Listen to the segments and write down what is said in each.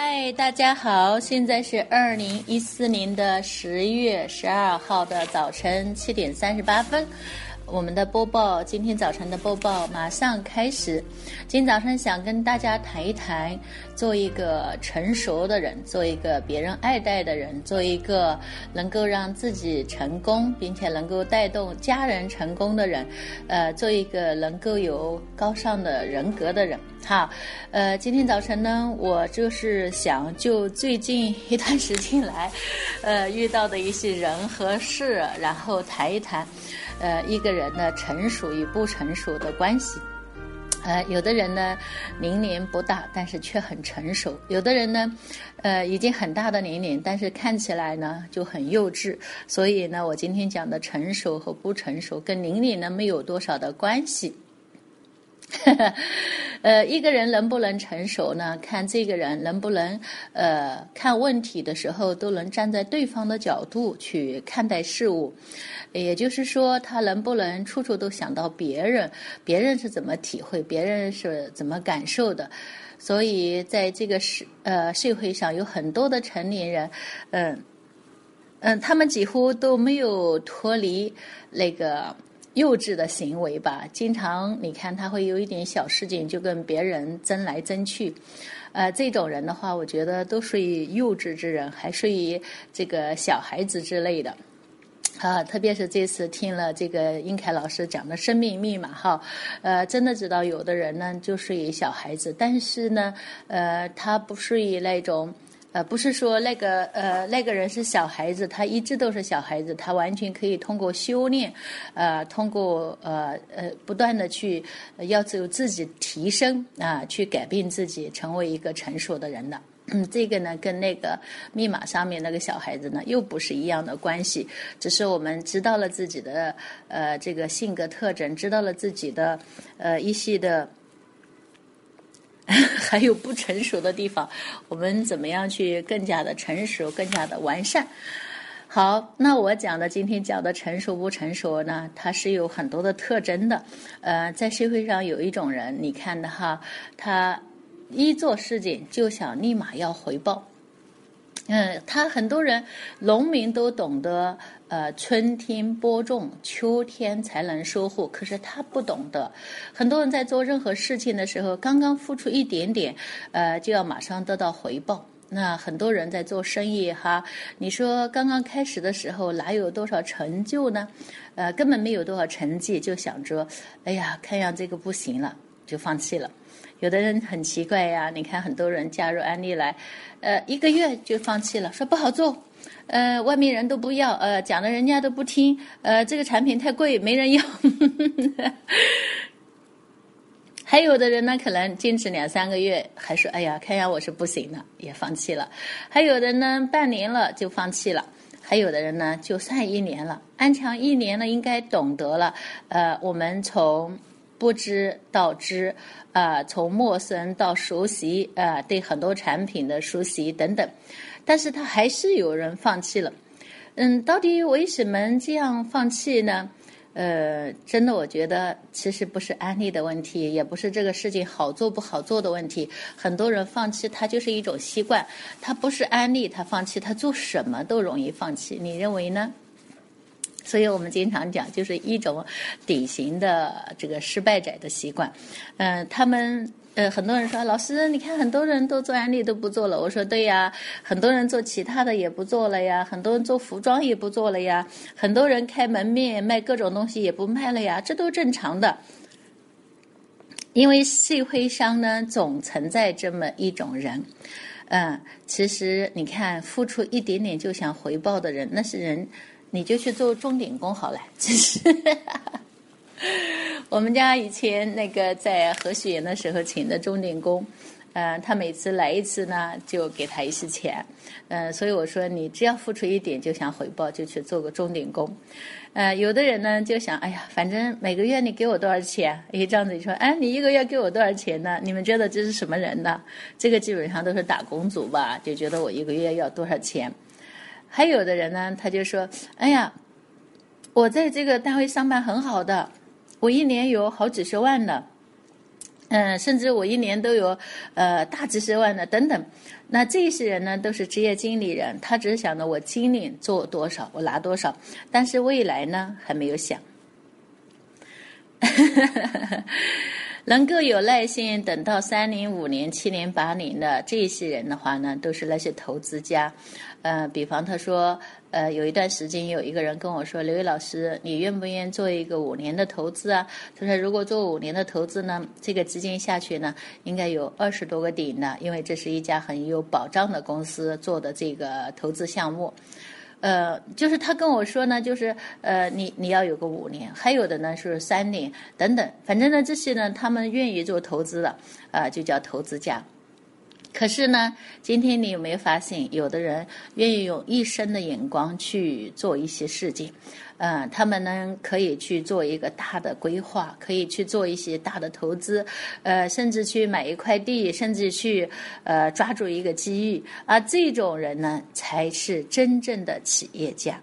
嗨，大家好，现在是二零一四年的十月十二号的早晨七点三十八分。我们的播报，今天早晨的播报马上开始。今天早上想跟大家谈一谈，做一个成熟的人，做一个别人爱戴的人，做一个能够让自己成功，并且能够带动家人成功的人，呃，做一个能够有高尚的人格的人。好，呃，今天早晨呢，我就是想就最近一段时间来，呃，遇到的一些人和事，然后谈一谈。呃，一个人的成熟与不成熟的关系，呃，有的人呢年龄不大，但是却很成熟；有的人呢，呃，已经很大的年龄，但是看起来呢就很幼稚。所以呢，我今天讲的成熟和不成熟，跟年龄呢没有多少的关系。呃，一个人能不能成熟呢？看这个人能不能呃看问题的时候都能站在对方的角度去看待事物。也就是说，他能不能处处都想到别人，别人是怎么体会，别人是怎么感受的？所以，在这个社呃社会上，有很多的成年人，嗯嗯，他们几乎都没有脱离那个幼稚的行为吧？经常你看，他会有一点小事情就跟别人争来争去，呃，这种人的话，我觉得都属于幼稚之人，还属于这个小孩子之类的。啊，特别是这次听了这个英凯老师讲的生命密码哈，呃，真的知道有的人呢就属于小孩子，但是呢，呃，他不属于那种，呃，不是说那个呃那个人是小孩子，他一直都是小孩子，他完全可以通过修炼，呃，通过呃呃不断的去要求自己提升啊，去改变自己，成为一个成熟的人的。嗯，这个呢，跟那个密码上面那个小孩子呢，又不是一样的关系。只是我们知道了自己的呃这个性格特征，知道了自己的呃一些的，还有不成熟的地方，我们怎么样去更加的成熟，更加的完善？好，那我讲的今天讲的成熟不成熟呢？它是有很多的特征的。呃，在社会上有一种人，你看的哈，他。一做事情就想立马要回报，嗯，他很多人农民都懂得，呃，春天播种，秋天才能收获，可是他不懂得。很多人在做任何事情的时候，刚刚付出一点点，呃，就要马上得到回报。那很多人在做生意哈，你说刚刚开始的时候哪有多少成就呢？呃，根本没有多少成绩，就想着，哎呀，看样这个不行了，就放弃了。有的人很奇怪呀，你看很多人加入安利来，呃，一个月就放弃了，说不好做，呃，外面人都不要，呃，讲的人家都不听，呃，这个产品太贵，没人要。还有的人呢，可能坚持两三个月，还说哎呀，看样我是不行的，也放弃了。还有的呢，半年了就放弃了。还有的人呢，就算一年了，安强一年了，应该懂得了，呃，我们从。不知道知，啊，从陌生到熟悉，啊，对很多产品的熟悉等等，但是他还是有人放弃了，嗯，到底为什么这样放弃呢？呃，真的，我觉得其实不是安利的问题，也不是这个事情好做不好做的问题，很多人放弃他就是一种习惯，他不是安利他放弃，他做什么都容易放弃，你认为呢？所以我们经常讲，就是一种典型的这个失败者的习惯。嗯，他们呃，很多人说，老师，你看很多人都做安利都不做了。我说对呀，很多人做其他的也不做了呀，很多人做服装也不做了呀，很多人开门面卖各种东西也不卖了呀，这都正常的。因为社会上呢，总存在这么一种人。嗯，其实你看，付出一点点就想回报的人，那是人。你就去做钟点工好了，其实我们家以前那个在核学园的时候请的钟点工，呃，他每次来一次呢，就给他一些钱，呃，所以我说你只要付出一点就想回报，就去做个钟点工。呃，有的人呢就想，哎呀，反正每个月你给我多少钱？一，这样子你说，哎，你一个月给我多少钱呢？你们觉得这是什么人呢？这个基本上都是打工族吧，就觉得我一个月要多少钱。还有的人呢，他就说：“哎呀，我在这个单位上班很好的，我一年有好几十万呢。嗯，甚至我一年都有呃大几十万的等等。那这些人呢，都是职业经理人，他只是想着我今年做多少，我拿多少，但是未来呢还没有想。能够有耐心等到三年、五年、七年、八年的这些人的话呢，都是那些投资家。呃，比方他说，呃，有一段时间有一个人跟我说：“刘毅老师，你愿不愿意做一个五年的投资啊？”他说：“如果做五年的投资呢，这个基金下去呢，应该有二十多个顶的，因为这是一家很有保障的公司做的这个投资项目。”呃，就是他跟我说呢，就是呃，你你要有个五年，还有的呢是三年等等，反正呢这些呢，他们愿意做投资的，啊，就叫投资家。可是呢，今天你有没有发现，有的人愿意用一生的眼光去做一些事情？嗯，他们呢可以去做一个大的规划，可以去做一些大的投资，呃，甚至去买一块地，甚至去呃抓住一个机遇，而这种人呢，才是真正的企业家。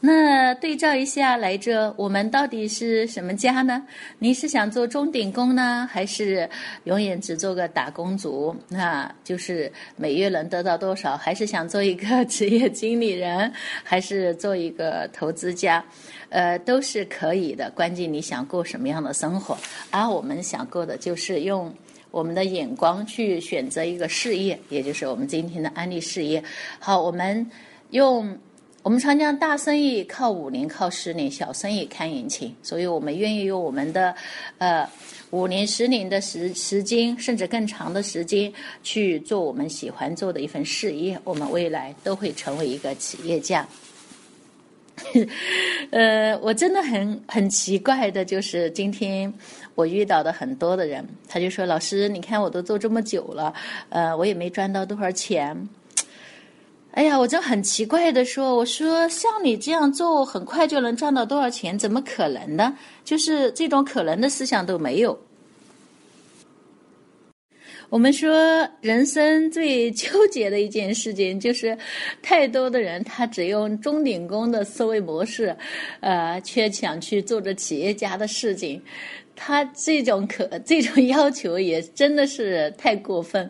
那对照一下来着，我们到底是什么家呢？你是想做钟点工呢，还是永远只做个打工族？那就是每月能得到多少？还是想做一个职业经理人，还是做一个投资家？呃，都是可以的。关键你想过什么样的生活？而我们想过的就是用我们的眼光去选择一个事业，也就是我们今天的安利事业。好，我们用。我们常讲大生意靠五年、靠十年，小生意看眼前，所以我们愿意用我们的呃五年、十年的时时间，甚至更长的时间去做我们喜欢做的一份事业。我们未来都会成为一个企业家。呃，我真的很很奇怪的，就是今天我遇到的很多的人，他就说：“老师，你看我都做这么久了，呃，我也没赚到多少钱。”哎呀，我就很奇怪的说：“我说像你这样做，很快就能赚到多少钱？怎么可能呢？就是这种可能的思想都没有。”我们说，人生最纠结的一件事情，就是太多的人他只用钟点工的思维模式，呃，却想去做着企业家的事情。他这种可 这种要求也真的是太过分，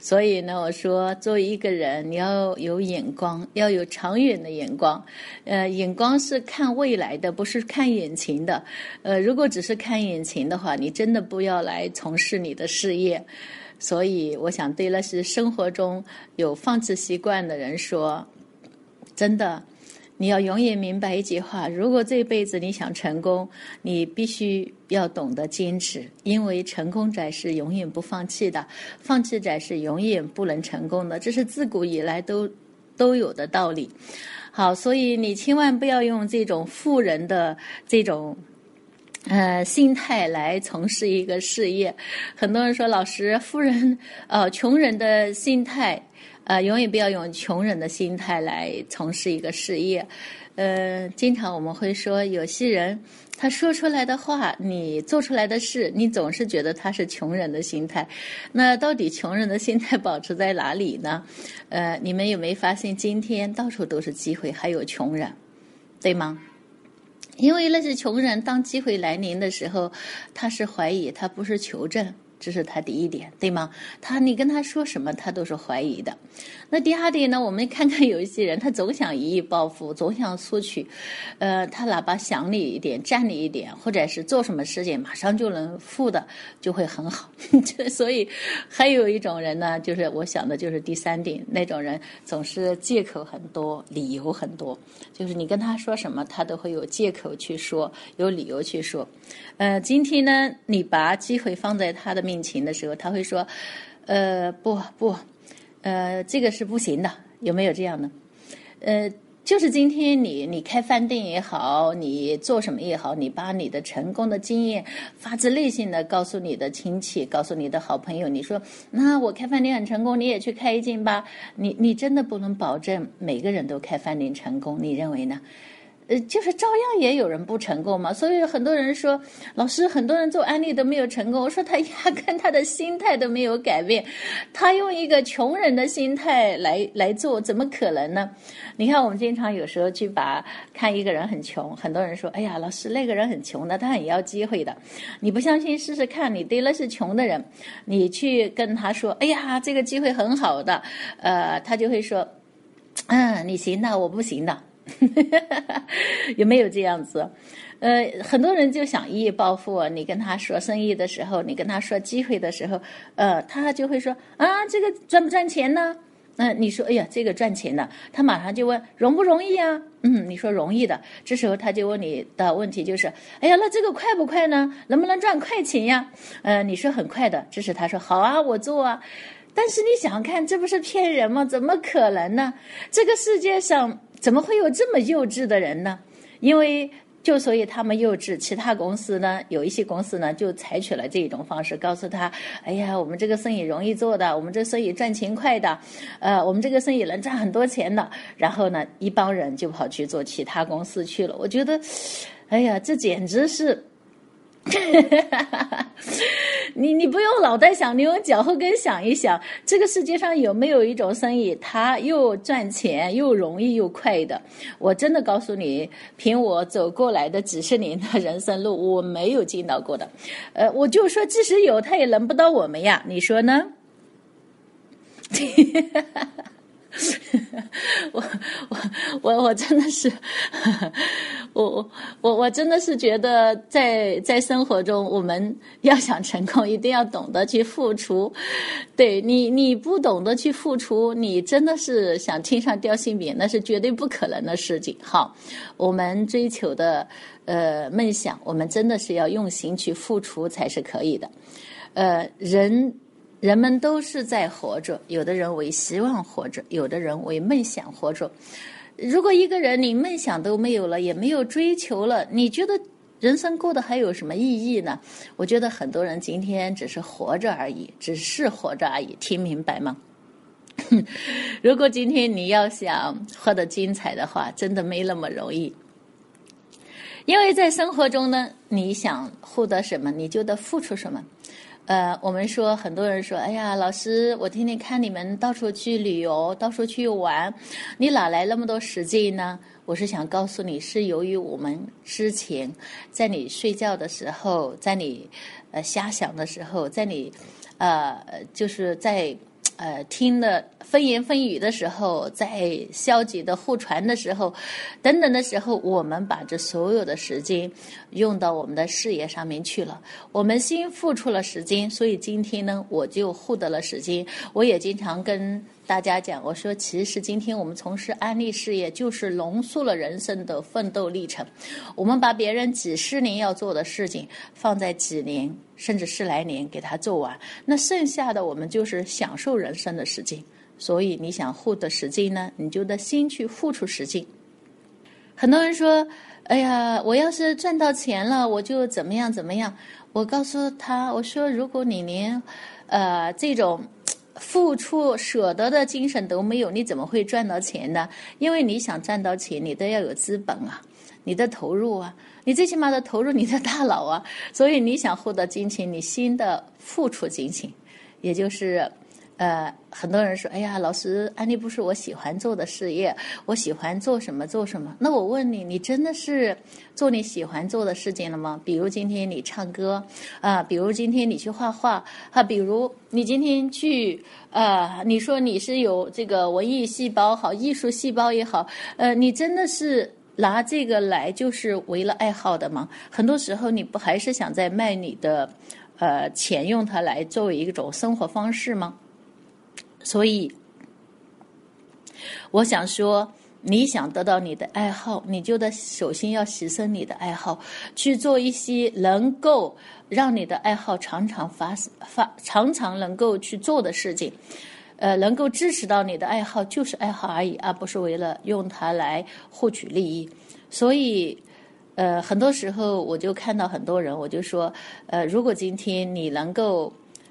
所以呢，我说作为一个人，你要有眼光，要有长远的眼光，呃，眼光是看未来的，不是看眼前的。呃，如果只是看眼前的话，你真的不要来从事你的事业。所以，我想对那些生活中有放弃习惯的人说，真的。你要永远明白一句话：如果这辈子你想成功，你必须要懂得坚持，因为成功者是永远不放弃的，放弃者是永远不能成功的。这是自古以来都都有的道理。好，所以你千万不要用这种富人的这种呃心态来从事一个事业。很多人说，老师，富人呃穷人的心态。啊，永远不要用穷人的心态来从事一个事业。呃，经常我们会说，有些人他说出来的话，你做出来的事，你总是觉得他是穷人的心态。那到底穷人的心态保持在哪里呢？呃，你们有没有发现，今天到处都是机会，还有穷人，对吗？因为那些穷人，当机会来临的时候，他是怀疑，他不是求证。这是他第一点，对吗？他你跟他说什么，他都是怀疑的。那第二点呢？我们看看有一些人，他总想一意暴富，总想索取，呃，他哪怕想你一点，占你一点，或者是做什么事情，马上就能富的，就会很好。所以还有一种人呢，就是我想的就是第三点，那种人总是借口很多，理由很多，就是你跟他说什么，他都会有借口去说，有理由去说。呃，今天呢，你把机会放在他的面病情的时候，他会说：“呃，不不，呃，这个是不行的。”有没有这样的？呃，就是今天你你开饭店也好，你做什么也好，你把你的成功的经验发自内心的告诉你的亲戚，告诉你的好朋友，你说：“那我开饭店很成功，你也去开一间吧。”你你真的不能保证每个人都开饭店成功，你认为呢？呃，就是照样也有人不成功嘛。所以很多人说，老师，很多人做安利都没有成功。我说他压根他的心态都没有改变，他用一个穷人的心态来来做，怎么可能呢？你看，我们经常有时候去把看一个人很穷，很多人说，哎呀，老师那个人很穷的，他很要机会的。你不相信，试试看，你对那是穷的人，你去跟他说，哎呀，这个机会很好的，呃，他就会说。嗯，你行的，我不行的，有没有这样子？呃，很多人就想一夜暴富。你跟他说生意的时候，你跟他说机会的时候，呃，他就会说啊，这个赚不赚钱呢？嗯，你说，哎呀，这个赚钱的，他马上就问容不容易啊？嗯，你说容易的，这时候他就问你的问题就是，哎呀，那这个快不快呢？能不能赚快钱呀？呃，你说很快的，这时他说好啊，我做啊。但是你想看，这不是骗人吗？怎么可能呢？这个世界上怎么会有这么幼稚的人呢？因为就所以他们幼稚，其他公司呢，有一些公司呢就采取了这一种方式，告诉他：哎呀，我们这个生意容易做的，我们这生意赚钱快的，呃，我们这个生意能赚很多钱的。然后呢，一帮人就跑去做其他公司去了。我觉得，哎呀，这简直是。你你不用脑袋想，你用脚后跟想一想，这个世界上有没有一种生意，它又赚钱又容易又快的？我真的告诉你，凭我走过来的几十年的人生路，我没有见到过的。呃，我就说，即使有，他也轮不到我们呀，你说呢？我我我我真的是，我我我真的是觉得，在在生活中，我们 要想成功，一定要懂得去付出。对你，你不懂得去付出，你真的是想天上掉馅饼，那是绝对不可能的事情。好，我们追求的呃梦想，我们真的是要用心去付出才是可以的。呃，人。人们都是在活着，有的人为希望活着，有的人为梦想活着。如果一个人连梦想都没有了，也没有追求了，你觉得人生过得还有什么意义呢？我觉得很多人今天只是活着而已，只是活着而已，听明白吗？如果今天你要想活得精彩的话，真的没那么容易。因为在生活中呢，你想获得什么，你就得付出什么。呃，我们说很多人说，哎呀，老师，我天天看你们到处去旅游，到处去玩，你哪来那么多时间呢？我是想告诉你，是由于我们之前在你睡觉的时候，在你呃瞎想的时候，在你呃就是在。呃，听的风言风语的时候，在消极的互传的时候，等等的时候，我们把这所有的时间用到我们的事业上面去了。我们先付出了时间，所以今天呢，我就获得了时间。我也经常跟。大家讲，我说其实今天我们从事安利事业，就是浓缩了人生的奋斗历程。我们把别人几十年要做的事情，放在几年甚至十来年给他做完，那剩下的我们就是享受人生的时间。所以你想获得时间呢，你就得先去付出时间。很多人说：“哎呀，我要是赚到钱了，我就怎么样怎么样。”我告诉他：“我说，如果你连呃这种。”付出舍得的精神都没有，你怎么会赚到钱呢？因为你想赚到钱，你都要有资本啊，你的投入啊，你最起码的投入你的大脑啊。所以你想获得金钱，你先的付出金钱，也就是。呃，很多人说，哎呀，老师，安利不是我喜欢做的事业，我喜欢做什么做什么。那我问你，你真的是做你喜欢做的事情了吗？比如今天你唱歌，啊，比如今天你去画画，啊，比如你今天去，呃，你说你是有这个文艺细胞好，艺术细胞也好，呃，你真的是拿这个来就是为了爱好的吗？很多时候你不还是想在卖你的，呃，钱用它来作为一种生活方式吗？所以，我想说，你想得到你的爱好，你就得首先要牺牲你的爱好，去做一些能够让你的爱好常常发生发常常能够去做的事情，呃，能够支持到你的爱好就是爱好而已，而不是为了用它来获取利益。所以，呃，很多时候我就看到很多人，我就说，呃，如果今天你能够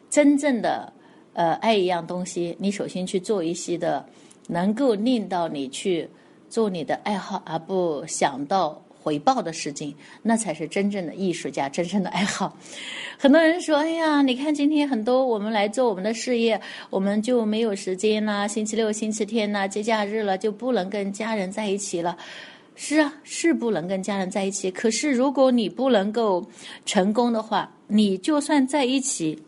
真正的。呃，爱一样东西，你首先去做一些的，能够令到你去做你的爱好，而不想到回报的事情，那才是真正的艺术家，真正的爱好。很多人说：“哎呀，你看今天很多我们来做我们的事业，我们就没有时间啦，星期六、星期天呐，节假日了就不能跟家人在一起了。”是啊，是不能跟家人在一起。可是如果你不能够成功的话，你就算在一起，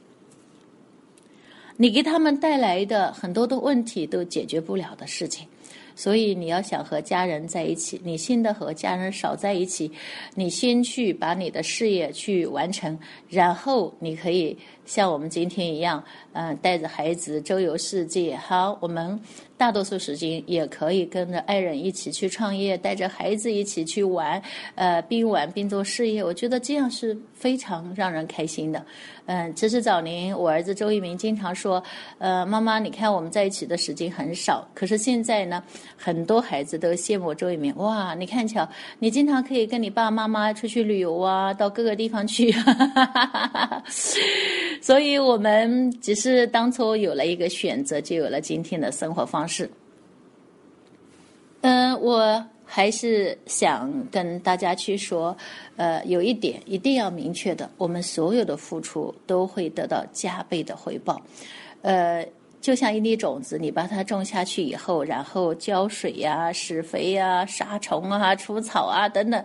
你给他们带来的很多的问题都解决不了的事情。所以你要想和家人在一起，你现在和家人少在一起，你先去把你的事业去完成，然后你可以像我们今天一样，嗯，带着孩子周游世界。好，我们。大多数时间也可以跟着爱人一起去创业，带着孩子一起去玩，呃，边玩边做事业。我觉得这样是非常让人开心的。嗯，其实早年我儿子周一鸣经常说，呃，妈妈，你看我们在一起的时间很少。可是现在呢，很多孩子都羡慕周一鸣。哇，你看巧，你经常可以跟你爸爸妈妈出去旅游啊，到各个地方去。所以我们只是当初有了一个选择，就有了今天的生活方式。嗯，我还是想跟大家去说，呃，有一点一定要明确的，我们所有的付出都会得到加倍的回报，呃。就像一粒种子，你把它种下去以后，然后浇水呀、施肥呀、杀虫啊、除草啊等等，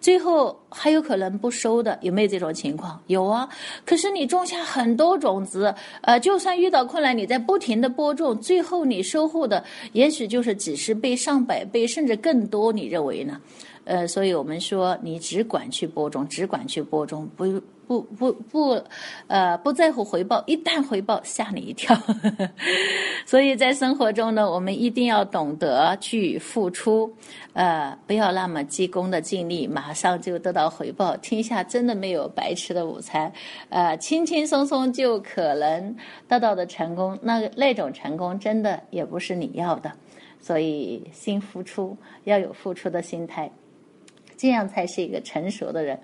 最后还有可能不收的，有没有这种情况？有啊。可是你种下很多种子，呃，就算遇到困难，你在不停的播种，最后你收获的也许就是几十倍、上百倍，甚至更多。你认为呢？呃，所以我们说，你只管去播种，只管去播种，不。不不不，呃，不在乎回报，一旦回报吓你一跳。所以在生活中呢，我们一定要懂得去付出，呃，不要那么急功的尽力，马上就得到回报。天下真的没有白吃的午餐，呃，轻轻松松就可能得到的成功，那那种成功真的也不是你要的。所以，先付出，要有付出的心态，这样才是一个成熟的人。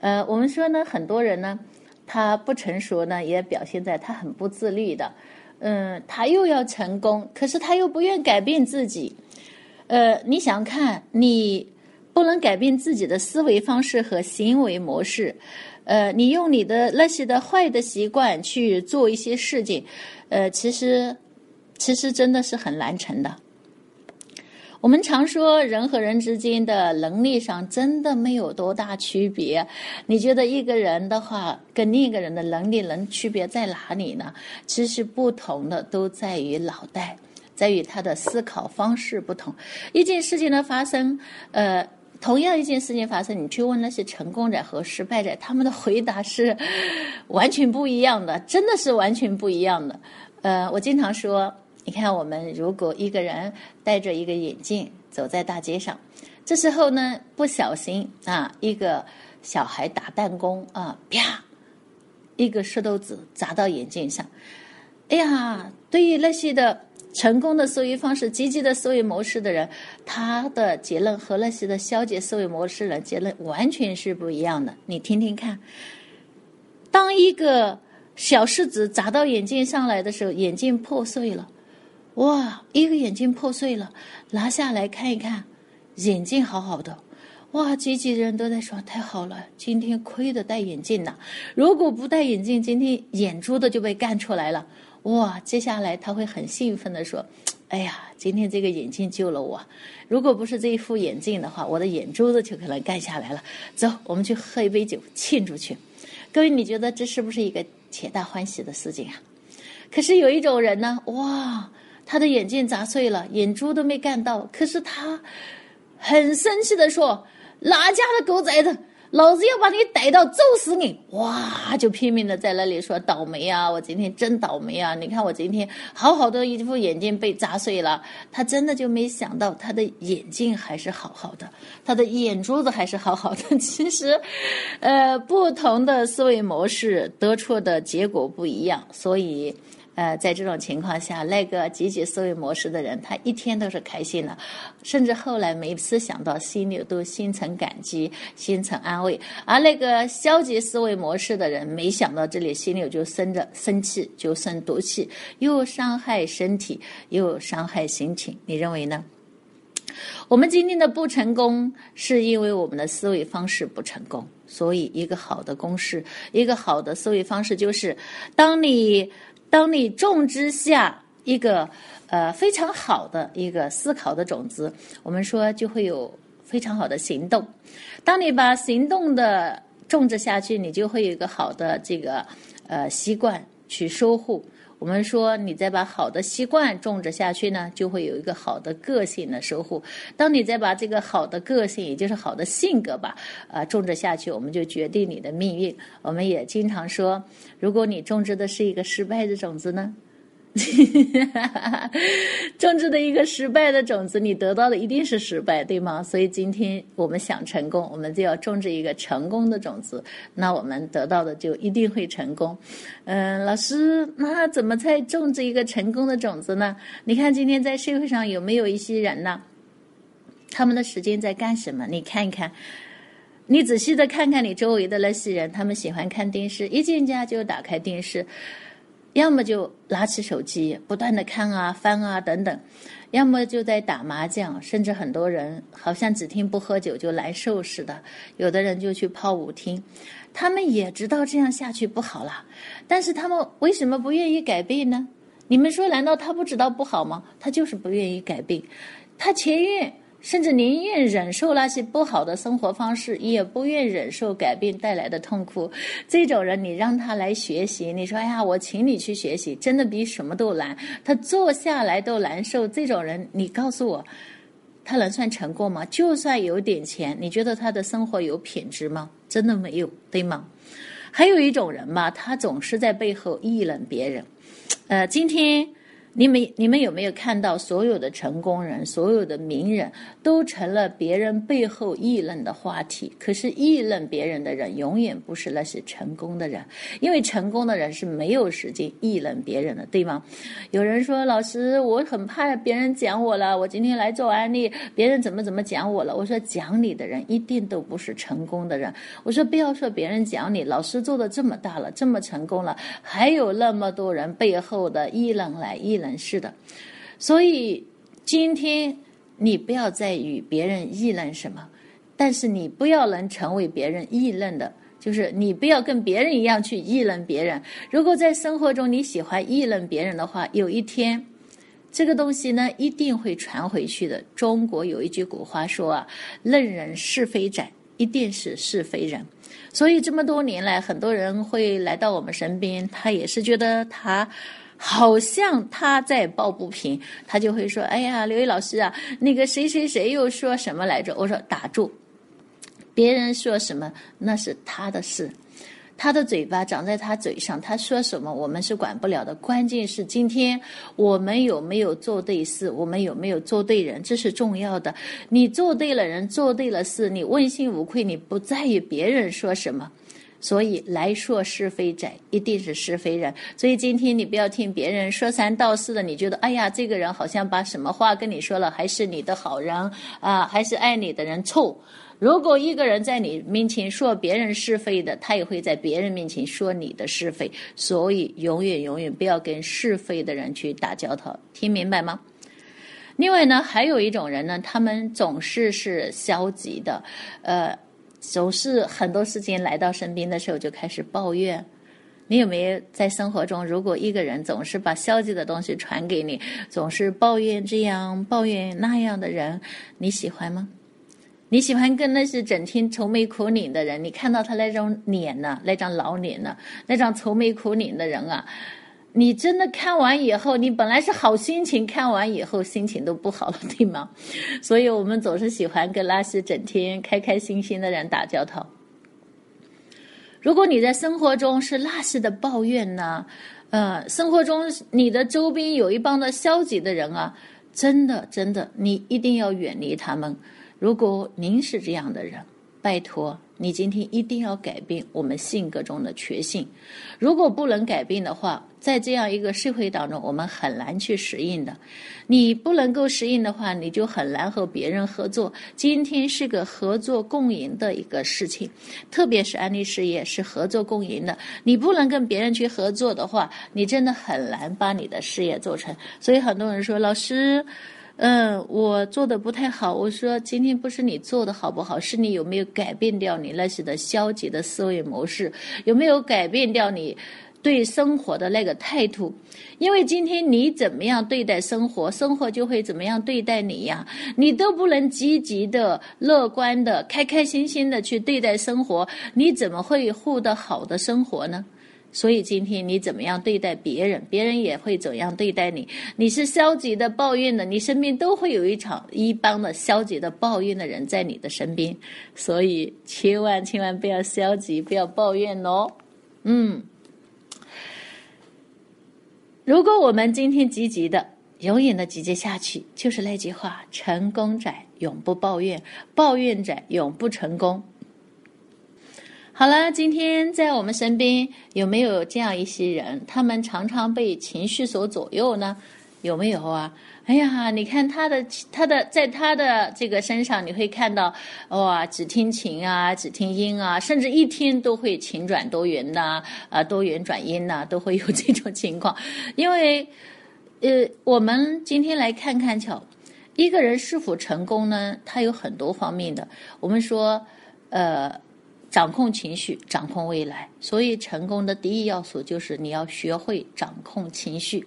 呃，我们说呢，很多人呢，他不成熟呢，也表现在他很不自律的。嗯，他又要成功，可是他又不愿改变自己。呃，你想看，你不能改变自己的思维方式和行为模式。呃，你用你的那些的坏的习惯去做一些事情，呃，其实，其实真的是很难成的。我们常说，人和人之间的能力上真的没有多大区别。你觉得一个人的话，跟另一个人的能力能区别在哪里呢？其实不同的都在于脑袋，在于他的思考方式不同。一件事情的发生，呃，同样一件事情发生，你去问那些成功者和失败者，他们的回答是完全不一样的，真的是完全不一样的。呃，我经常说。你看，我们如果一个人戴着一个眼镜走在大街上，这时候呢，不小心啊，一个小孩打弹弓啊，啪，一个石头子砸到眼镜上。哎呀，对于那些的成功的思维方式、积极的思维模式的人，他的结论和那些的消极思维模式的结论完全是不一样的。你听听看，当一个小石子砸到眼镜上来的时候，眼镜破碎了。哇，一个眼镜破碎了，拿下来看一看，眼镜好好的。哇，几几人都在说太好了，今天亏的戴眼镜了。如果不戴眼镜，今天眼珠子就被干出来了。哇，接下来他会很兴奋的说：“哎呀，今天这个眼镜救了我。如果不是这一副眼镜的话，我的眼珠子就可能干下来了。”走，我们去喝一杯酒庆祝去。各位，你觉得这是不是一个皆大欢喜的事情啊？可是有一种人呢，哇！他的眼镜砸碎了，眼珠都没干到，可是他很生气的说：“哪家的狗崽子，老子要把你逮到，揍死你！”哇，就拼命的在那里说：“倒霉啊，我今天真倒霉啊！你看我今天好好的一副眼镜被砸碎了。”他真的就没想到，他的眼镜还是好好的，他的眼珠子还是好好的。其实，呃，不同的思维模式得出的结果不一样，所以。呃，在这种情况下，那个积极思维模式的人，他一天都是开心的，甚至后来每次想到心里都心存感激、心存安慰；而那个消极思维模式的人，没想到这里心里就生着生气，就生毒气，又伤害身体，又伤害心情。你认为呢？我们今天的不成功，是因为我们的思维方式不成功。所以，一个好的公式，一个好的思维方式，就是当你当你种植下一个呃非常好的一个思考的种子，我们说就会有非常好的行动。当你把行动的种植下去，你就会有一个好的这个呃习惯去收获。我们说，你再把好的习惯种植下去呢，就会有一个好的个性的收获。当你再把这个好的个性，也就是好的性格吧，啊，种植下去，我们就决定你的命运。我们也经常说，如果你种植的是一个失败的种子呢？种植的一个失败的种子，你得到的一定是失败，对吗？所以今天我们想成功，我们就要种植一个成功的种子，那我们得到的就一定会成功。嗯，老师，那怎么才种植一个成功的种子呢？你看今天在社会上有没有一些人呢？他们的时间在干什么？你看一看，你仔细的看看你周围的那些人，他们喜欢看电视，一进家就打开电视。要么就拿起手机不断的看啊翻啊等等，要么就在打麻将，甚至很多人好像只听不喝酒就难受似的。有的人就去泡舞厅，他们也知道这样下去不好了，但是他们为什么不愿意改变呢？你们说，难道他不知道不好吗？他就是不愿意改变，他情愿。甚至宁愿忍受那些不好的生活方式，也不愿忍受改变带来的痛苦。这种人，你让他来学习，你说：“哎呀，我请你去学习，真的比什么都难。”他坐下来都难受。这种人，你告诉我，他能算成功吗？就算有点钱，你觉得他的生活有品质吗？真的没有，对吗？还有一种人嘛，他总是在背后议论别人。呃，今天。你们你们有没有看到，所有的成功人，所有的名人，都成了别人背后议论的话题？可是议论别人的人，永远不是那些成功的人，因为成功的人是没有时间议论别人的，对吗？有人说，老师，我很怕别人讲我了，我今天来做安利，别人怎么怎么讲我了？我说，讲你的人一定都不是成功的人。我说，不要说别人讲你，老师做的这么大了，这么成功了，还有那么多人背后的议论来议论。是的，所以今天你不要再与别人议论什么，但是你不要能成为别人议论的，就是你不要跟别人一样去议论别人。如果在生活中你喜欢议论别人的话，有一天这个东西呢一定会传回去的。中国有一句古话说啊：“论人是非者，一定是是非人。”所以这么多年来，很多人会来到我们身边，他也是觉得他。好像他在抱不平，他就会说：“哎呀，刘毅老师啊，那个谁谁谁又说什么来着？”我说：“打住，别人说什么那是他的事，他的嘴巴长在他嘴上，他说什么我们是管不了的。关键是今天我们有没有做对事，我们有没有做对人，这是重要的。你做对了人，做对了事，你问心无愧，你不在意别人说什么。”所以来说是非者，一定是是非人。所以今天你不要听别人说三道四的，你觉得哎呀，这个人好像把什么话跟你说了，还是你的好人啊，还是爱你的人错。如果一个人在你面前说别人是非的，他也会在别人面前说你的是非。所以永远永远不要跟是非的人去打交道，听明白吗？另外呢，还有一种人呢，他们总是是消极的，呃。总是很多事情来到身边的时候就开始抱怨，你有没有在生活中，如果一个人总是把消极的东西传给你，总是抱怨这样抱怨那样的人，你喜欢吗？你喜欢跟那些整天愁眉苦脸的人？你看到他那张脸呢，那张老脸呢，那张愁眉苦脸的人啊？你真的看完以后，你本来是好心情，看完以后心情都不好了，对吗？所以我们总是喜欢跟那些整天开开心心的人打交道。如果你在生活中是那些的抱怨呢，呃，生活中你的周边有一帮的消极的人啊，真的真的，你一定要远离他们。如果您是这样的人，拜托。你今天一定要改变我们性格中的缺陷，如果不能改变的话，在这样一个社会当中，我们很难去适应的。你不能够适应的话，你就很难和别人合作。今天是个合作共赢的一个事情，特别是安利事业是合作共赢的。你不能跟别人去合作的话，你真的很难把你的事业做成。所以很多人说，老师。嗯，我做的不太好。我说今天不是你做的好不好，是你有没有改变掉你那些的消极的思维模式，有没有改变掉你对生活的那个态度？因为今天你怎么样对待生活，生活就会怎么样对待你呀。你都不能积极的、乐观的、开开心心的去对待生活，你怎么会获得好的生活呢？所以今天你怎么样对待别人，别人也会怎样对待你。你是消极的、抱怨的，你身边都会有一场一帮的消极的、抱怨的人在你的身边。所以千万千万不要消极，不要抱怨哦。嗯，如果我们今天积极的、永远的积极下去，就是那句话：成功者永不抱怨，抱怨者永不成功。好了，今天在我们身边有没有这样一些人？他们常常被情绪所左右呢？有没有啊？哎呀，你看他的他的在他的这个身上，你会看到哇，只听晴啊，只听阴啊，甚至一天都会晴转多云呐，啊，多云转阴呐，都会有这种情况。因为呃，我们今天来看看巧，一个人是否成功呢？他有很多方面的。我们说呃。掌控情绪，掌控未来。所以，成功的第一要素就是你要学会掌控情绪。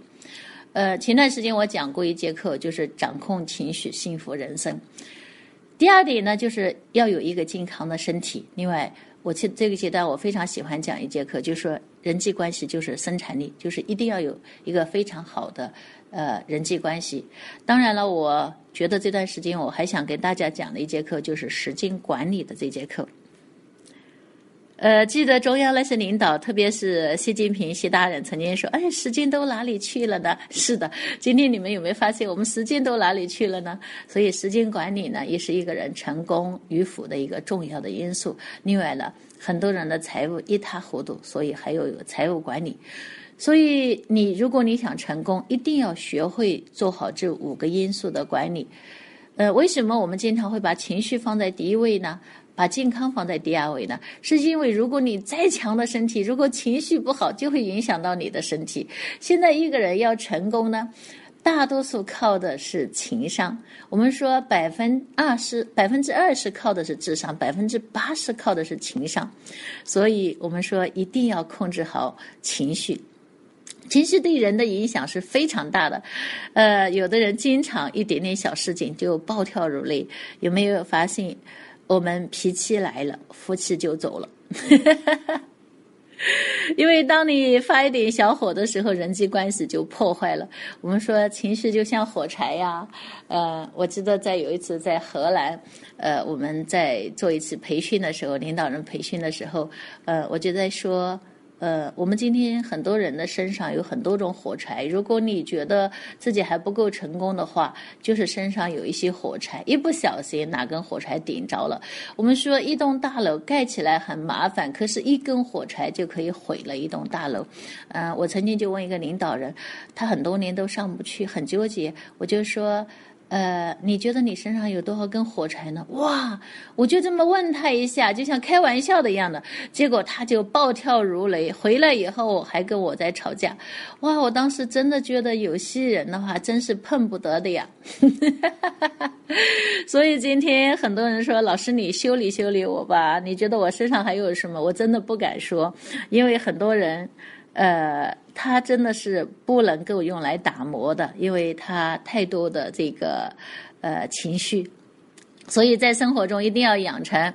呃，前段时间我讲过一节课，就是掌控情绪，幸福人生。第二点呢，就是要有一个健康的身体。另外，我这这个阶段我非常喜欢讲一节课，就是说人际关系就是生产力，就是一定要有一个非常好的呃人际关系。当然了，我觉得这段时间我还想跟大家讲的一节课就是时间管理的这节课。呃，记得中央那些领导，特别是习近平习大人曾经说：“哎，时间都哪里去了呢？” 是的，今天你们有没有发现，我们时间都哪里去了呢？所以，时间管理呢，也是一个人成功与否的一个重要的因素。另外呢，很多人的财务一塌糊涂，所以还有财务管理。所以，你如果你想成功，一定要学会做好这五个因素的管理。呃，为什么我们经常会把情绪放在第一位呢？把健康放在第二位呢，是因为如果你再强的身体，如果情绪不好，就会影响到你的身体。现在一个人要成功呢，大多数靠的是情商。我们说百分二十百分之二十靠的是智商，百分之八十靠的是情商。所以我们说一定要控制好情绪，情绪对人的影响是非常大的。呃，有的人经常一点点小事情就暴跳如雷，有没有发现？我们脾气来了，福气就走了。因为当你发一点小火的时候，人际关系就破坏了。我们说情绪就像火柴呀。呃，我记得在有一次在荷兰，呃，我们在做一次培训的时候，领导人培训的时候，呃，我就在说。呃，我们今天很多人的身上有很多种火柴。如果你觉得自己还不够成功的话，就是身上有一些火柴，一不小心哪根火柴点着了。我们说一栋大楼盖起来很麻烦，可是一根火柴就可以毁了一栋大楼。嗯，我曾经就问一个领导人，他很多年都上不去，很纠结。我就说。呃，你觉得你身上有多少根火柴呢？哇，我就这么问他一下，就像开玩笑的一样的，结果他就暴跳如雷，回来以后还跟我在吵架。哇，我当时真的觉得有些人的话真是碰不得的呀。所以今天很多人说，老师你修理修理我吧，你觉得我身上还有什么？我真的不敢说，因为很多人。呃，它真的是不能够用来打磨的，因为它太多的这个呃情绪，所以在生活中一定要养成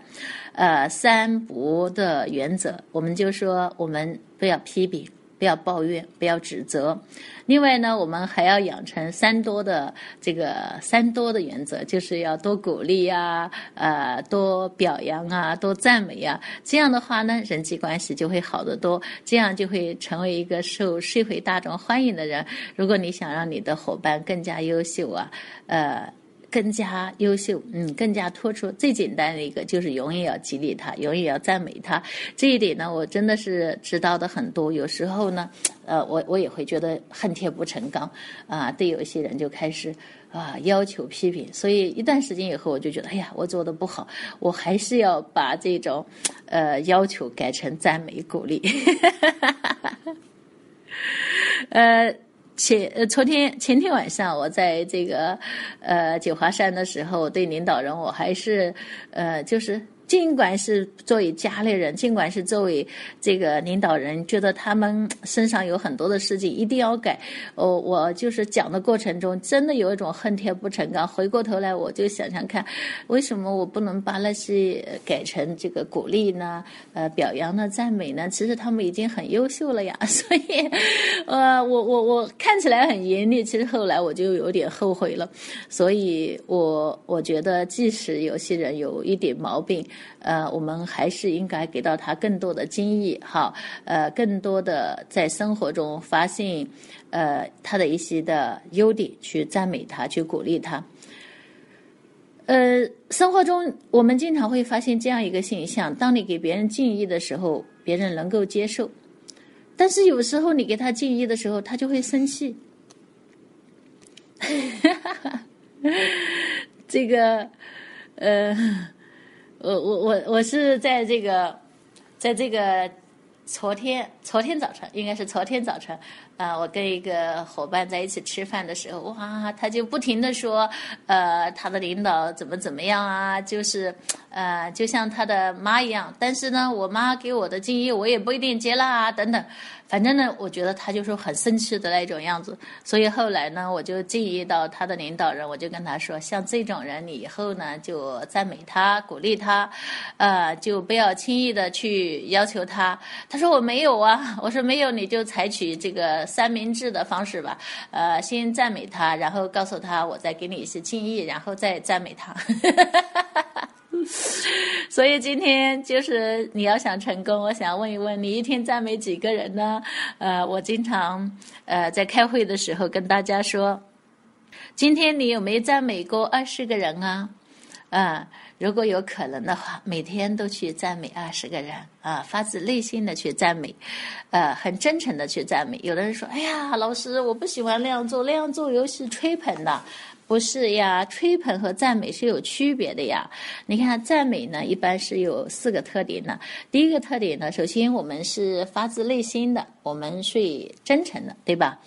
呃三不的原则。我们就说，我们不要批评。不要抱怨，不要指责。另外呢，我们还要养成三多的这个三多的原则，就是要多鼓励啊，呃，多表扬啊，多赞美啊。这样的话呢，人际关系就会好得多，这样就会成为一个受社会大众欢迎的人。如果你想让你的伙伴更加优秀啊，呃。更加优秀，嗯，更加突出。最简单的一个就是永远要激励他，永远要赞美他。这一点呢，我真的是知道的很多。有时候呢，呃，我我也会觉得恨铁不成钢啊。对有些人就开始啊要求批评，所以一段时间以后，我就觉得，哎呀，我做的不好，我还是要把这种呃要求改成赞美鼓励。呃。前呃，昨天前天晚上我在这个呃九华山的时候，对领导人我还是呃就是。尽管是作为家里人，尽管是作为这个领导人，觉得他们身上有很多的事情一定要改。哦，我就是讲的过程中，真的有一种恨铁不成钢。回过头来，我就想想看，为什么我不能把那些改成这个鼓励呢？呃，表扬呢？赞美呢？其实他们已经很优秀了呀。所以，呃，我我我看起来很严厉，其实后来我就有点后悔了。所以我我觉得，即使有些人有一点毛病。呃，我们还是应该给到他更多的经验，哈，呃，更多的在生活中发现，呃，他的一些的优点，去赞美他，去鼓励他。呃，生活中我们经常会发现这样一个现象：当你给别人敬意的时候，别人能够接受；但是有时候你给他敬意的时候，他就会生气。这个，呃。我我我我是在这个，在这个昨天昨天早晨，应该是昨天早晨，啊，我跟一个伙伴在一起吃饭的时候，哇，他就不停的说，呃，他的领导怎么怎么样啊，就是，呃，就像他的妈一样，但是呢，我妈给我的建议我也不一定接纳啊，等等。反正呢，我觉得他就是很生气的那种样子，所以后来呢，我就建议到他的领导人，我就跟他说，像这种人，你以后呢就赞美他、鼓励他，呃，就不要轻易的去要求他。他说我没有啊，我说没有，你就采取这个三明治的方式吧，呃，先赞美他，然后告诉他我再给你一些建议，然后再赞美他。哈哈哈哈 所以今天就是你要想成功，我想问一问你一天赞美几个人呢？呃，我经常呃在开会的时候跟大家说，今天你有没有赞美过二十个人啊？啊，如果有可能的话，每天都去赞美二十个人啊，发自内心的去赞美，呃，很真诚的去赞美。有的人说，哎呀，老师，我不喜欢那样做，那样做游戏吹捧的。不是呀，吹捧和赞美是有区别的呀。你看，赞美呢，一般是有四个特点的。第一个特点呢，首先我们是发自内心的，我们是真诚的，对吧？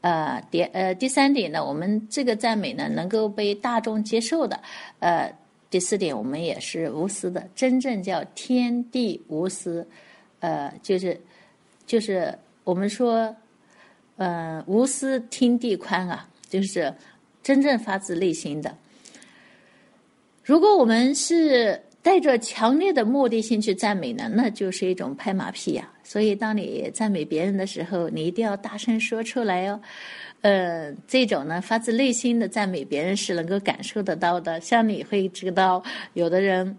呃，第呃第三点呢，我们这个赞美呢，能够被大众接受的。呃，第四点，我们也是无私的，真正叫天地无私。呃，就是就是我们说，呃，无私天地宽啊，就是。真正发自内心的，如果我们是带着强烈的目的性去赞美呢，那就是一种拍马屁呀。所以，当你赞美别人的时候，你一定要大声说出来哦。呃，这种呢，发自内心的赞美别人是能够感受得到的。像你会知道，有的人。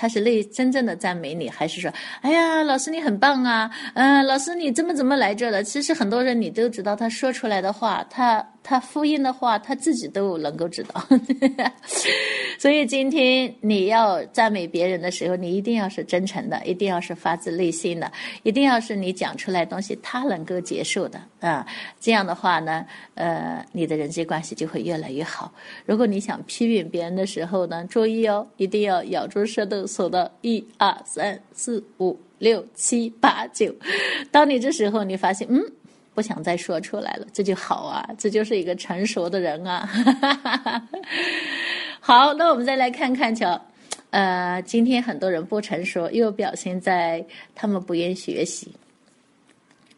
他是内真正的赞美你，还是说，哎呀，老师你很棒啊，嗯，老师你怎么怎么来这的？其实很多人你都知道，他说出来的话，他他复印的话，他自己都能够知道。所以今天你要赞美别人的时候，你一定要是真诚的，一定要是发自内心的，一定要是你讲出来东西他能够接受的啊。这样的话呢，呃，你的人际关系就会越来越好。如果你想批评别人的时候呢，注意哦，一定要咬住舌头。数到一二三四五六七八九，当你这时候你发现嗯不想再说出来了，这就好啊，这就是一个成熟的人啊。好，那我们再来看看瞧，呃，今天很多人不成熟，又表现在他们不愿学习。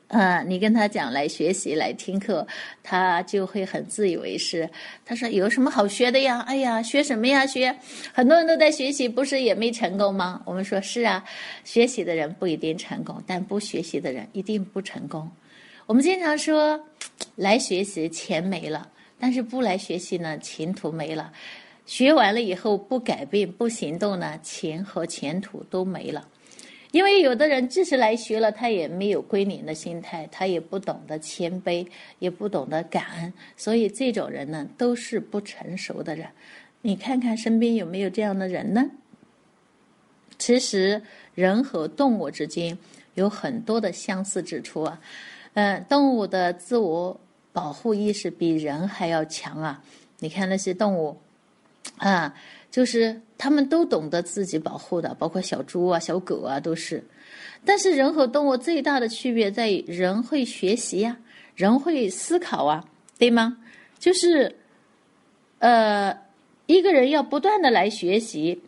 嗯，你跟他讲来学习来听课，他就会很自以为是。他说有什么好学的呀？哎呀，学什么呀？学很多人都在学习，不是也没成功吗？我们说是啊，学习的人不一定成功，但不学习的人一定不成功。我们经常说，来学习钱没了，但是不来学习呢，前途没了。学完了以后不改变不行动呢，钱和前途都没了。因为有的人即使来学了，他也没有归零的心态，他也不懂得谦卑，也不懂得感恩，所以这种人呢，都是不成熟的人。你看看身边有没有这样的人呢？其实人和动物之间有很多的相似之处啊。嗯，动物的自我保护意识比人还要强啊。你看那些动物，啊。就是他们都懂得自己保护的，包括小猪啊、小狗啊，都是。但是人和动物最大的区别在于，人会学习呀，人会思考啊，对吗？就是，呃，一个人要不断的来学习。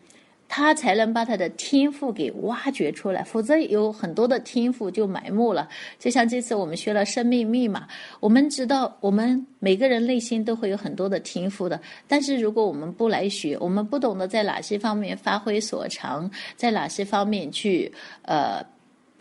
他才能把他的天赋给挖掘出来，否则有很多的天赋就埋没了。就像这次我们学了生命密码，我们知道我们每个人内心都会有很多的天赋的，但是如果我们不来学，我们不懂得在哪些方面发挥所长，在哪些方面去呃。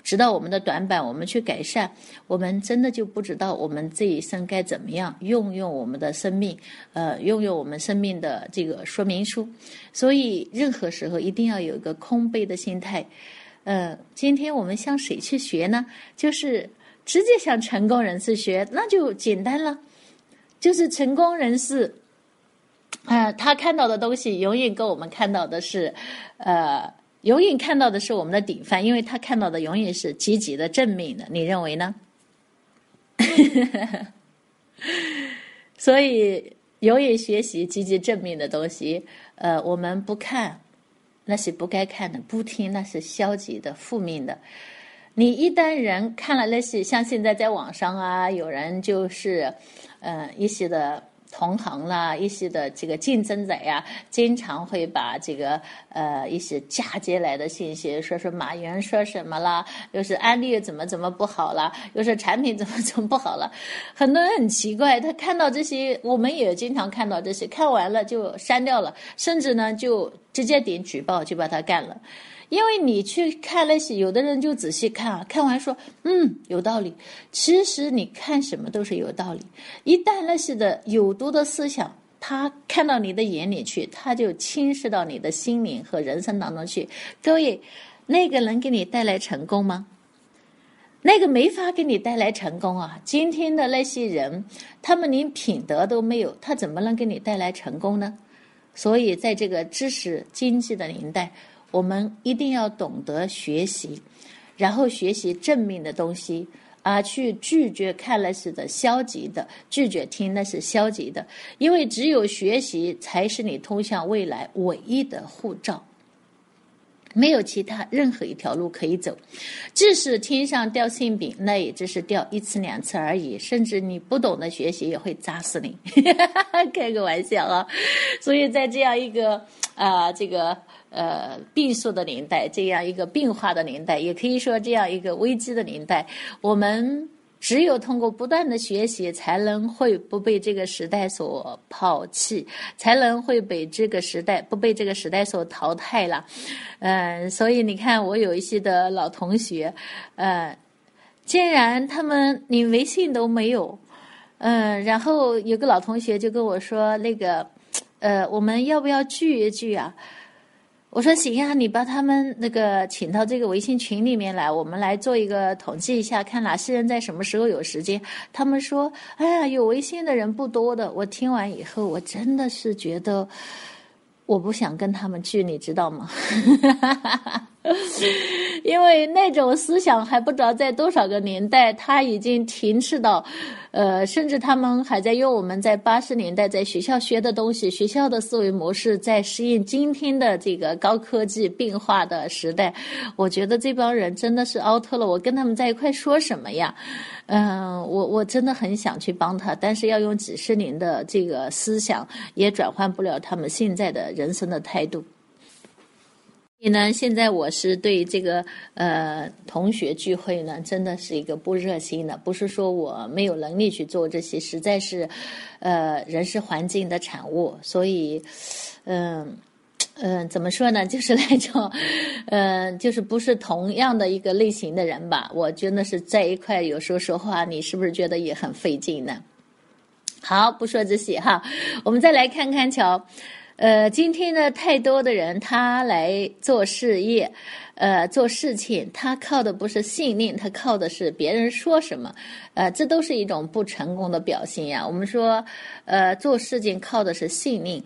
直到我们的短板，我们去改善，我们真的就不知道我们这一生该怎么样用用我们的生命，呃，用用我们生命的这个说明书。所以，任何时候一定要有一个空杯的心态。呃，今天我们向谁去学呢？就是直接向成功人士学，那就简单了。就是成功人士，啊，他看到的东西永远跟我们看到的是，呃。永远看到的是我们的典范，因为他看到的永远是积极的、正面的。你认为呢？所以，永远学习积极正面的东西。呃，我们不看那些不该看的，不听那些消极的、负面的。你一旦人看了那些，像现在在网上啊，有人就是，呃，一些的。同行啦，一些的这个竞争者呀，经常会把这个呃一些嫁接来的信息，说说马云说什么啦，又是安利怎么怎么不好了，又是产品怎么怎么不好了，很多人很奇怪，他看到这些，我们也经常看到这些，看完了就删掉了，甚至呢就直接点举报，就把他干了。因为你去看那些，有的人就仔细看啊，看完说，嗯，有道理。其实你看什么都是有道理。一旦那些的有毒的思想，他看到你的眼里去，他就侵蚀到你的心灵和人生当中去。各位，那个能给你带来成功吗？那个没法给你带来成功啊！今天的那些人，他们连品德都没有，他怎么能给你带来成功呢？所以，在这个知识经济的年代。我们一定要懂得学习，然后学习正面的东西，啊，去拒绝看那些的消极的，拒绝听那是消极的，因为只有学习才是你通向未来唯一的护照，没有其他任何一条路可以走。即使天上掉馅饼，那也只是掉一次两次而已，甚至你不懂得学习也会砸死你。开个玩笑啊！所以在这样一个啊，这个。呃，变数的年代，这样一个变化的年代，也可以说这样一个危机的年代，我们只有通过不断的学习，才能会不被这个时代所抛弃，才能会被这个时代不被这个时代所淘汰了。嗯，所以你看，我有一些的老同学，呃，竟然他们连微信都没有，嗯，然后有个老同学就跟我说，那个，呃，我们要不要聚一聚啊？我说行啊，你把他们那个请到这个微信群里面来，我们来做一个统计一下，看哪些人在什么时候有时间。他们说：“哎呀，有微信的人不多的。”我听完以后，我真的是觉得我不想跟他们聚，你知道吗？因为那种思想还不知道在多少个年代，他已经停滞到。呃，甚至他们还在用我们在八十年代在学校学的东西，学校的思维模式，在适应今天的这个高科技变化的时代。我觉得这帮人真的是 out 了。我跟他们在一块说什么呀？嗯，我我真的很想去帮他，但是要用几十年的这个思想，也转换不了他们现在的人生的态度。所以呢，现在我是对这个呃同学聚会呢，真的是一个不热心的，不是说我没有能力去做这些，实在是，呃，人是环境的产物。所以，嗯嗯，怎么说呢？就是那种，嗯，就是不是同样的一个类型的人吧？我真的是在一块，有时候说话，你是不是觉得也很费劲呢？好，不说这些哈，我们再来看看瞧。呃，今天呢，太多的人他来做事业，呃，做事情，他靠的不是信念，他靠的是别人说什么，呃，这都是一种不成功的表现呀。我们说，呃，做事情靠的是信念。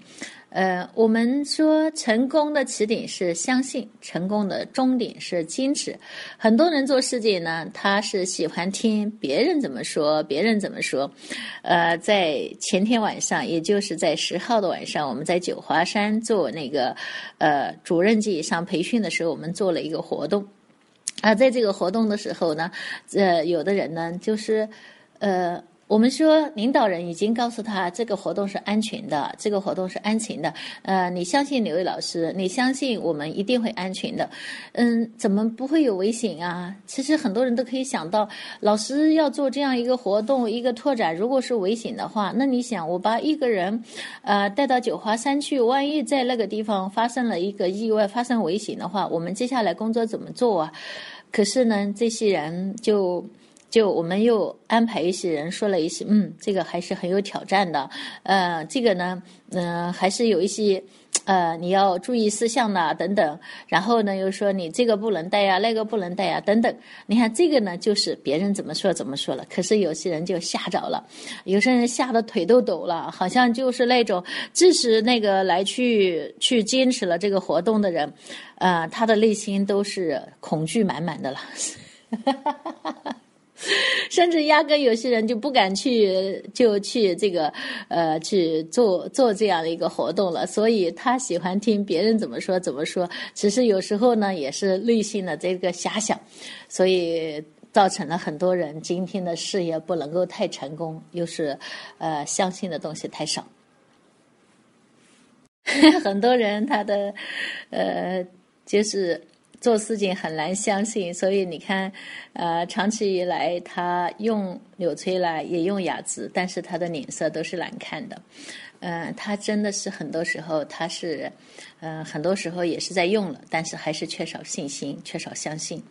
呃，我们说成功的起点是相信，成功的终点是坚持。很多人做事情呢，他是喜欢听别人怎么说，别人怎么说。呃，在前天晚上，也就是在十号的晚上，我们在九华山做那个呃主任级以上培训的时候，我们做了一个活动。啊，在这个活动的时候呢，呃，有的人呢，就是呃。我们说，领导人已经告诉他这个活动是安全的，这个活动是安全的。呃，你相信刘伟老师，你相信我们一定会安全的。嗯，怎么不会有危险啊？其实很多人都可以想到，老师要做这样一个活动，一个拓展，如果是危险的话，那你想，我把一个人，呃，带到九华山去，万一在那个地方发生了一个意外，发生危险的话，我们接下来工作怎么做啊？可是呢，这些人就。就我们又安排一些人说了一些，嗯，这个还是很有挑战的，呃，这个呢，嗯，还是有一些，呃，你要注意事项的等等。然后呢，又说你这个不能带呀，那个不能带呀，等等。你看这个呢，就是别人怎么说怎么说了。可是有些人就吓着了，有些人吓得腿都抖了，好像就是那种支持那个来去去坚持了这个活动的人，呃，他的内心都是恐惧满满的了。哈哈哈哈哈 甚至压根有些人就不敢去，就去这个，呃，去做做这样的一个活动了。所以他喜欢听别人怎么说怎么说，其实有时候呢也是内心的这个遐想，所以造成了很多人今天的事业不能够太成功，又是呃相信的东西太少。很多人他的呃就是。做事情很难相信，所以你看，呃，长期以来他用纽崔莱也用雅姿，但是他的脸色都是难看的。嗯，他真的是很多时候他是，嗯，很多时候也是在用了，但是还是缺少信心，缺少相信。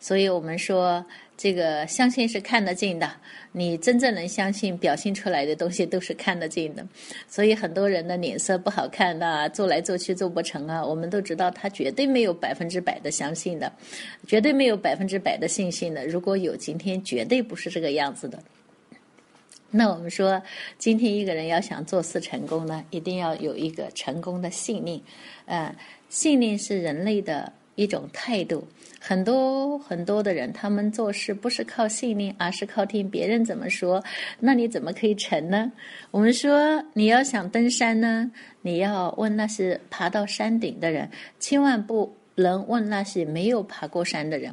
所以我们说。这个相信是看得见的，你真正能相信，表现出来的东西都是看得见的。所以很多人的脸色不好看的，做来做去做不成啊。我们都知道他绝对没有百分之百的相信的，绝对没有百分之百的信心的。如果有今天，绝对不是这个样子的。那我们说，今天一个人要想做事成功呢，一定要有一个成功的信念。嗯，信念是人类的一种态度。很多很多的人，他们做事不是靠信念，而是靠听别人怎么说。那你怎么可以成呢？我们说，你要想登山呢，你要问那些爬到山顶的人，千万不能问那些没有爬过山的人。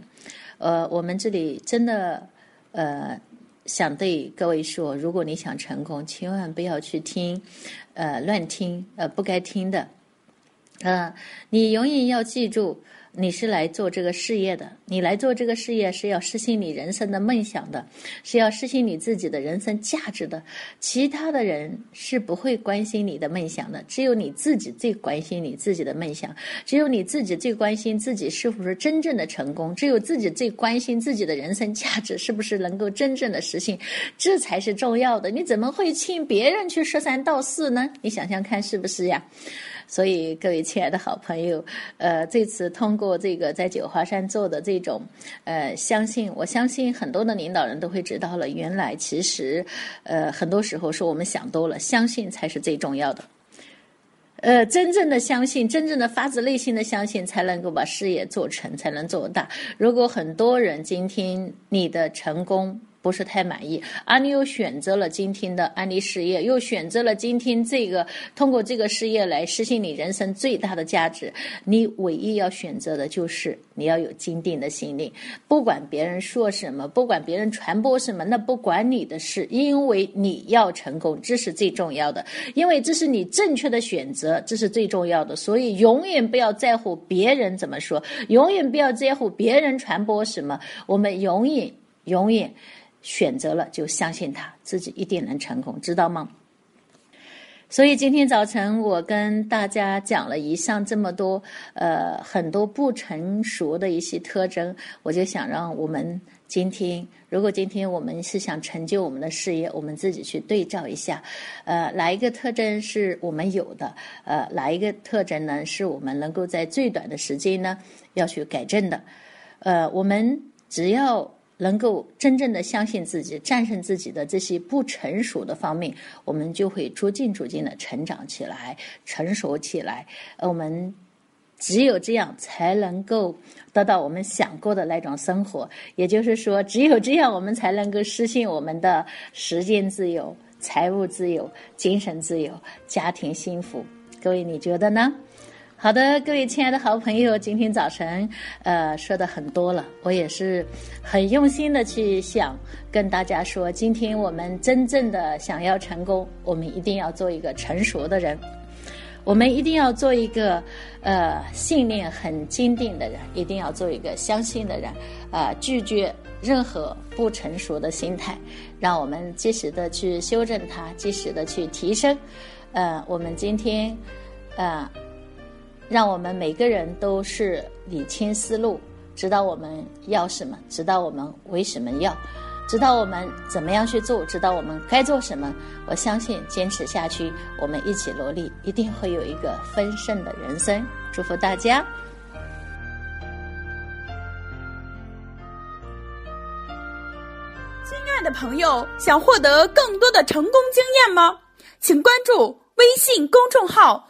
呃，我们这里真的呃想对各位说，如果你想成功，千万不要去听呃乱听呃不该听的。嗯，你永远要记住。你是来做这个事业的，你来做这个事业是要实现你人生的梦想的，是要实现你自己的人生价值的。其他的人是不会关心你的梦想的，只有你自己最关心你自己的梦想，只有你自己最关心自己是不是真正的成功，只有自己最关心自己的人生价值是不是能够真正的实现，这才是重要的。你怎么会请别人去说三道四呢？你想想看，是不是呀？所以，各位亲爱的好朋友，呃，这次通过这个在九华山做的这种，呃，相信，我相信很多的领导人都会知道了，原来其实，呃，很多时候是我们想多了，相信才是最重要的。呃，真正的相信，真正的发自内心的相信，才能够把事业做成，才能做大。如果很多人今天你的成功，不是太满意，而你又选择了今天的安利事业，又选择了今天这个通过这个事业来实现你人生最大的价值。你唯一要选择的就是你要有坚定的心灵，不管别人说什么，不管别人传播什么，那不管你的事，因为你要成功，这是最重要的，因为这是你正确的选择，这是最重要的。所以永远不要在乎别人怎么说，永远不要在乎别人传播什么，我们永远永远。选择了就相信他自己一定能成功，知道吗？所以今天早晨我跟大家讲了以上这么多，呃，很多不成熟的一些特征，我就想让我们今天，如果今天我们是想成就我们的事业，我们自己去对照一下，呃，哪一个特征是我们有的，呃，哪一个特征呢是我们能够在最短的时间呢要去改正的，呃，我们只要。能够真正的相信自己，战胜自己的这些不成熟的方面，我们就会逐渐逐渐的成长起来，成熟起来。我们只有这样，才能够得到我们想过的那种生活。也就是说，只有这样，我们才能够实现我们的时间自由、财务自由、精神自由、家庭幸福。各位，你觉得呢？好的，各位亲爱的好朋友，今天早晨，呃，说的很多了，我也是很用心的去想跟大家说，今天我们真正的想要成功，我们一定要做一个成熟的人，我们一定要做一个呃信念很坚定的人，一定要做一个相信的人，啊，拒绝任何不成熟的心态，让我们及时的去修正它，及时的去提升，呃，我们今天，呃。让我们每个人都是理清思路，知道我们要什么，知道我们为什么要，知道我们怎么样去做，知道我们该做什么。我相信坚持下去，我们一起努力，一定会有一个丰盛的人生。祝福大家！亲爱的朋友，想获得更多的成功经验吗？请关注微信公众号。